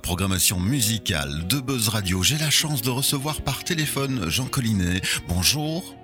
programmation musicale de Buzz Radio. J'ai la chance de recevoir par téléphone Jean Collinet. Bonjour.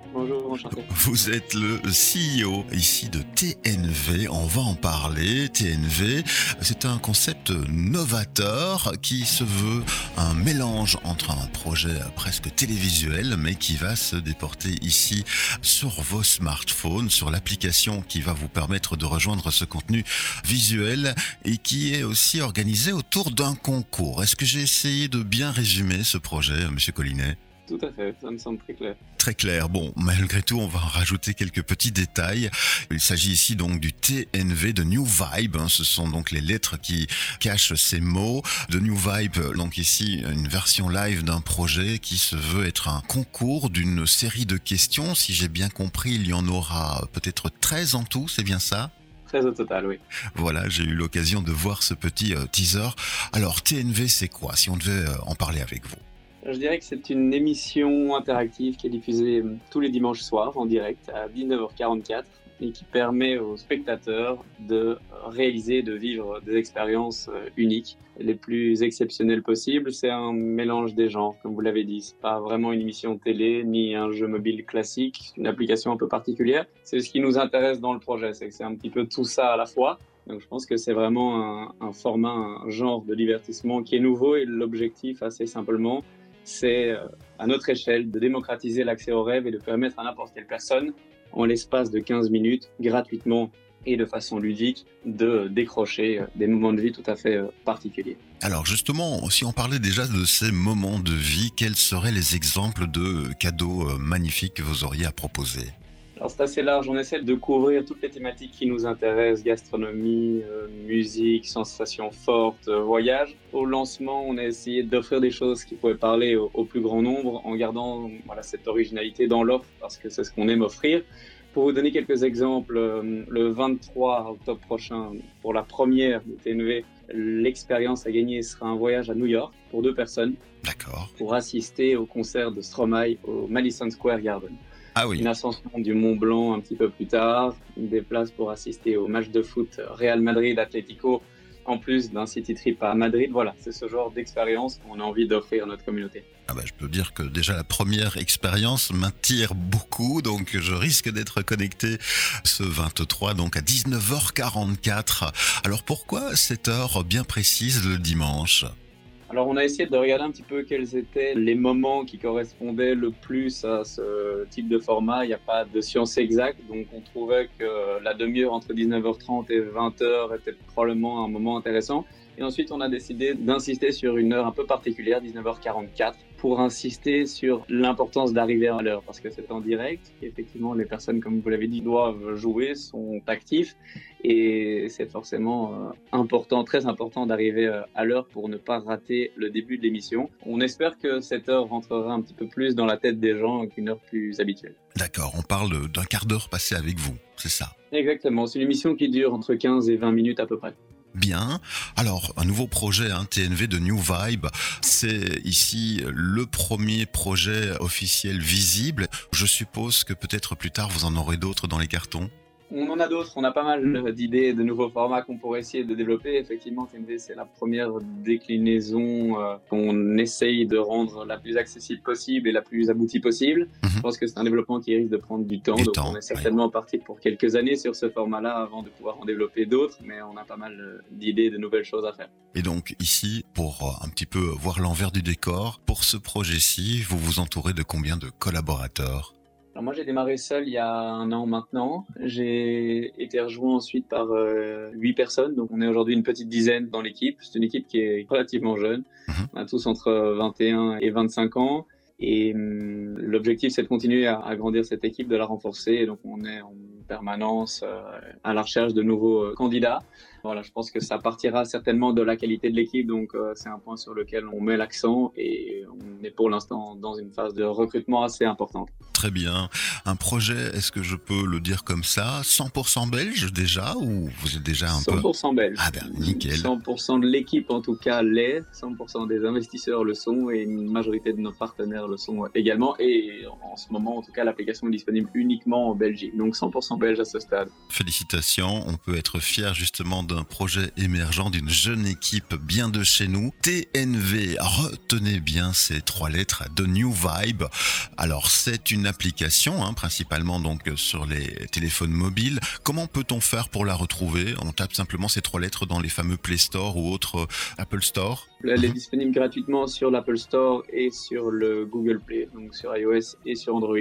Vous êtes le CEO ici de TNV. On va en parler. TNV, c'est un concept novateur qui se veut un mélange entre un projet presque télévisuel, mais qui va se déporter ici sur vos smartphones, sur l'application qui va vous permettre de rejoindre ce contenu visuel et qui est aussi organisé autour d'un concours. Est-ce que j'ai essayé de bien résumer ce projet, Monsieur Collinet? Tout à fait, ça me semble très clair. Très clair. Bon, malgré tout, on va en rajouter quelques petits détails. Il s'agit ici donc du TNV de New Vibe. Hein. Ce sont donc les lettres qui cachent ces mots. De New Vibe, donc ici, une version live d'un projet qui se veut être un concours d'une série de questions. Si j'ai bien compris, il y en aura peut-être 13 en tout, c'est bien ça? 13 au total, oui. Voilà, j'ai eu l'occasion de voir ce petit euh, teaser. Alors, TNV, c'est quoi? Si on devait euh, en parler avec vous je dirais que c'est une émission interactive qui est diffusée euh, tous les dimanches soirs en direct à 19h44 et qui permet aux spectateurs de réaliser, de vivre des expériences euh, uniques, les plus exceptionnelles possibles. C'est un mélange des genres, comme vous l'avez dit. C'est pas vraiment une émission télé ni un jeu mobile classique, une application un peu particulière. C'est ce qui nous intéresse dans le projet, c'est que c'est un petit peu tout ça à la fois. Donc je pense que c'est vraiment un, un, format, un genre de divertissement qui est nouveau et l'objectif assez simplement, c'est euh, à notre échelle de démocratiser l'accès au rêve et de permettre à n'importe quelle personne, en l'espace de 15 minutes, gratuitement et de façon ludique, de décrocher euh, des moments de vie tout à fait euh, particuliers. Alors justement, si on parlait déjà de ces moments de vie, quels seraient les exemples de cadeaux magnifiques que vous auriez à proposer? C'est assez large, on essaie de couvrir toutes les thématiques qui nous intéressent, gastronomie, euh, musique, sensations fortes, euh, voyage. Au lancement, on a essayé d'offrir des choses qui pouvaient parler au, plus grand nombre en gardant voilà, cette originalité dans l'offre parce que c'est ce qu'on aime offrir. Pour vous donner quelques exemples, euh, le 23 octobre prochain, pour la première de TNV, l'expérience à gagner sera un voyage à New York pour deux personnes. D'accord. Pour assister au concert de Stromae au Madison Square Garden. Ah oui. Une ascension du Mont Blanc un petit peu plus tard, des places pour assister au match de foot Real Madrid-Atlético, en plus d'un city trip à Madrid. Voilà, c'est ce genre d'expérience qu'on a envie d'offrir à notre communauté. Ah bah, je peux dire que déjà la première expérience m'attire beaucoup, donc je risque d'être connecté ce 23, donc à 19h44. Alors pourquoi cette heure bien précise le dimanche? Alors on a essayé de regarder un petit peu quels étaient les moments qui correspondaient le plus à ce type de format. Il n'y a pas de science exacte, donc on trouvait que la demi-heure entre 19h30 et 20h était probablement un moment intéressant. Et ensuite, on a décidé d'insister sur une heure un peu particulière, 19h44, pour insister sur l'importance d'arriver à l'heure, parce que c'est en direct. Effectivement, les personnes, comme vous l'avez dit, doivent jouer, sont actifs, et c'est forcément euh, important, très important d'arriver euh, à l'heure pour ne pas rater le début de l'émission. On espère que cette heure rentrera un petit peu plus dans la tête des gens qu'une heure plus habituelle. D'accord, on parle d'un quart d'heure passé avec vous, c'est ça? Exactement, c'est une émission qui dure entre 15 et 20 minutes à peu près. Bien. Alors, un nouveau projet, hein, TNV de New Vibe. C'est ici le premier projet officiel visible. Je suppose que peut-être plus tard, vous en aurez d'autres dans les cartons. On en a d'autres, on a pas mal d'idées, de nouveaux formats qu'on pourrait essayer de développer. Effectivement, TNV, c'est la première déclinaison euh, qu'on essaye de rendre la plus accessible possible et la plus aboutie possible. Mhm. Je pense que c'est un développement qui risque de prendre du temps, donc on est certainement parti pour quelques années sur ce format-là avant de pouvoir en développer d'autres, mais on a pas mal d'idées, de nouvelles choses à faire. Et donc ici, pour euh, un petit peu voir l'envers du décor, pour ce projet-ci, vous vous entourez de combien de collaborateurs? Alors moi j'ai démarré seul il y a un an maintenant. J'ai été rejoint ensuite par euh, huit personnes, donc on est aujourd'hui une petite dizaine dans l'équipe. C'est une équipe qui est relativement jeune. Mhm. On a tous entre 21 et 25 ans. Et hum, l'objectif, c'est de continuer à, à, grandir cette équipe, de la renforcer. Et donc, on est en permanence euh, à la recherche de nouveaux euh, candidats. Voilà, je pense que ça partira certainement de la qualité de l'équipe. Donc, euh, c'est un point sur lequel on met l'accent et on est pour l'instant dans une phase de recrutement assez importante. Très bien. Un projet, est-ce que je peux le dire comme ça, 100% belge déjà ou vous êtes déjà un 100% peu 100% belge. Ah ben nickel. 100% de l'équipe en tout cas l'est, 100% des investisseurs le sont et une majorité de nos partenaires le sont également. Et en ce moment, en tout cas, l'application est disponible uniquement en Belgique. Donc 100% belge à ce stade. Félicitations, on peut être fier justement d'un projet émergent, d'une jeune équipe bien de chez nous. TNV, retenez bien ces trois lettres de New Vibe. Alors c'est une application, hein, principalement donc sur les téléphones mobiles. Comment peut-on faire pour la retrouver? On tape simplement ces trois lettres dans les fameux Play Store ou autres Apple Store? Elle est disponible gratuitement sur l'Apple Store et sur le Google Play, donc sur iOS et sur Android.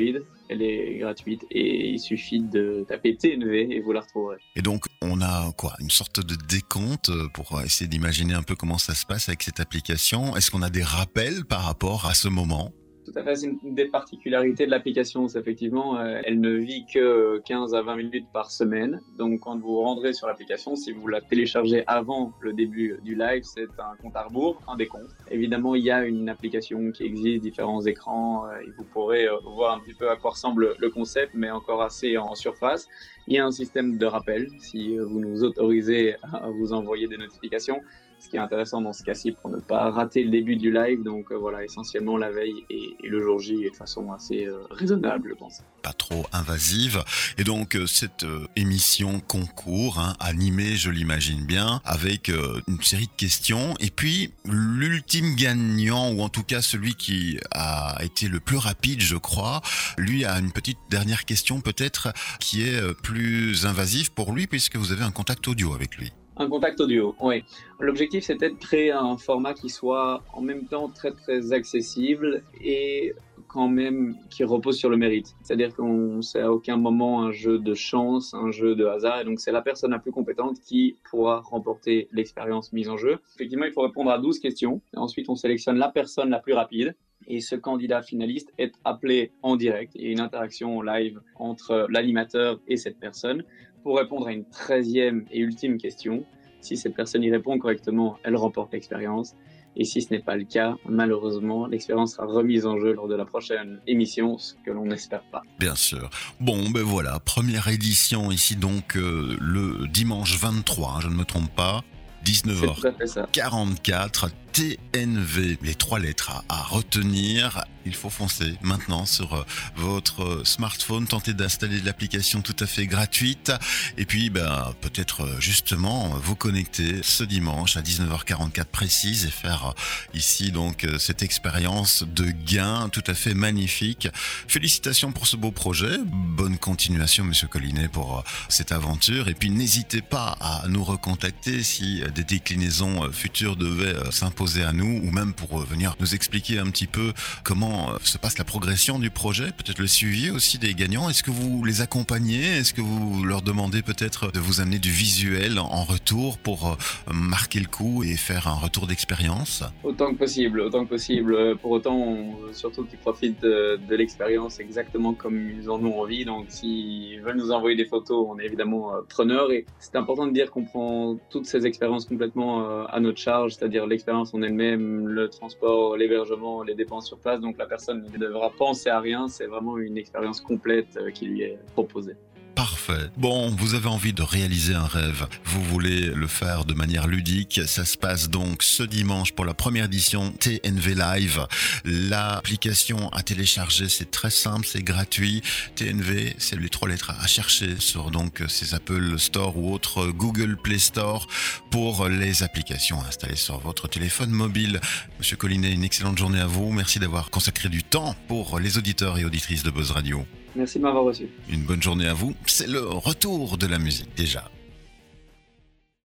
Elle est gratuite et il suffit de taper TNV et vous la retrouverez. Et donc, on a quoi Une sorte de décompte pour essayer d'imaginer un peu comment ça se passe avec cette application. Est-ce qu'on a des rappels par rapport à ce moment? Tout à fait, c'est une des particularités de l'application. Effectivement, euh, elle ne vit que 15 à 20 minutes par semaine. Donc, quand vous rendrez sur l'application, si vous la téléchargez avant le début du live, c'est un compte à rebours, un décompte. Évidemment, il y a une application qui existe, différents écrans, euh, et vous pourrez euh, voir un petit peu à quoi ressemble le concept, mais encore assez en surface. Il y a un système de rappel si vous nous autorisez à vous envoyer des notifications ce qui est intéressant dans ce cas-ci pour ne pas rater le début du live. Donc euh, voilà, essentiellement la veille et, le jour J de façon assez euh, raisonnable, je pense. Pas trop invasive. Et donc euh, cette émission concours, hein, animée, je l'imagine bien, avec une série de questions. Et puis l'ultime gagnant, ou en tout cas celui qui a été le plus rapide, je crois, lui a une petite dernière question peut-être qui est plus invasive pour lui puisque vous avez un contact audio avec lui. Un contact audio, oui. L'objectif, c'était de créer un format qui soit en même temps très très accessible et quand même qui repose sur le mérite. C'est-à-dire qu'on c'est à aucun moment un jeu de chance, un jeu de hasard, et donc c'est la personne la plus compétente qui pourra remporter l'expérience mise en jeu. Effectivement, il faut répondre à 12 questions. Ensuite, on sélectionne la personne la plus rapide. Et ce candidat finaliste est appelé en direct. Il y a une interaction live entre l'animateur et cette personne pour répondre à une treizième et ultime question. Si cette personne y répond correctement, elle remporte l'expérience. Et si ce n'est pas le cas, malheureusement, l'expérience sera remise en jeu lors de la prochaine émission, ce que l'on n'espère pas. Bien sûr. Bon, ben voilà, première édition ici donc euh, le dimanche 23, hein, je ne me trompe pas. 19h44, TNV, les trois lettres à, retenir. Il faut foncer maintenant sur euh, votre smartphone, tenter d'installer l'application tout à fait gratuite et puis ben, peut-être euh, justement vous connecter ce dimanche à 19h44 précise et faire euh, ici donc cette expérience de gain tout à fait magnifique. Félicitations pour ce beau projet, bonne continuation Monsieur Collinet pour cette aventure et puis n'hésitez pas à nous recontacter si des déclinaisons futures devaient s'imposer à nous ou même pour euh, venir nous expliquer un petit peu comment euh, se passe la progression du projet, peut-être le suivi aussi des gagnants. Est-ce que vous les accompagnez? Est-ce que vous leur demandez peut-être de vous amener du visuel en retour pour euh, marquer le coup et faire un retour d'expérience? Autant que possible, autant que possible. Pour autant, surtout qu'ils profitent de, de l'expérience exactement comme ils en ont envie. Donc, s'ils veulent nous envoyer des photos, on est évidemment preneurs. Et c'est important de dire qu'on prend toutes ces expériences complètement à notre charge, c'est-à-dire l'expérience en elle-même, le transport, l'hébergement, les dépenses sur place. Donc la personne ne devra penser à rien. C'est vraiment une expérience complète euh, qui lui est proposée. Parfait. Bon, vous avez envie de réaliser un rêve. Vous voulez le faire de manière ludique. Ça se passe donc ce dimanche pour la première édition TNV Live. L'application à télécharger, c'est très simple, c'est gratuit. TNV, c'est les trois lettres à chercher sur donc ces Apple Store ou autres Google Play Store pour les applications installées sur votre téléphone mobile. Monsieur Collinet, une excellente journée à vous. Merci d'avoir consacré du temps pour les auditeurs et auditrices de Buzz Radio. Merci de m'avoir reçu. Une bonne journée à vous. C'est le retour de la musique déjà.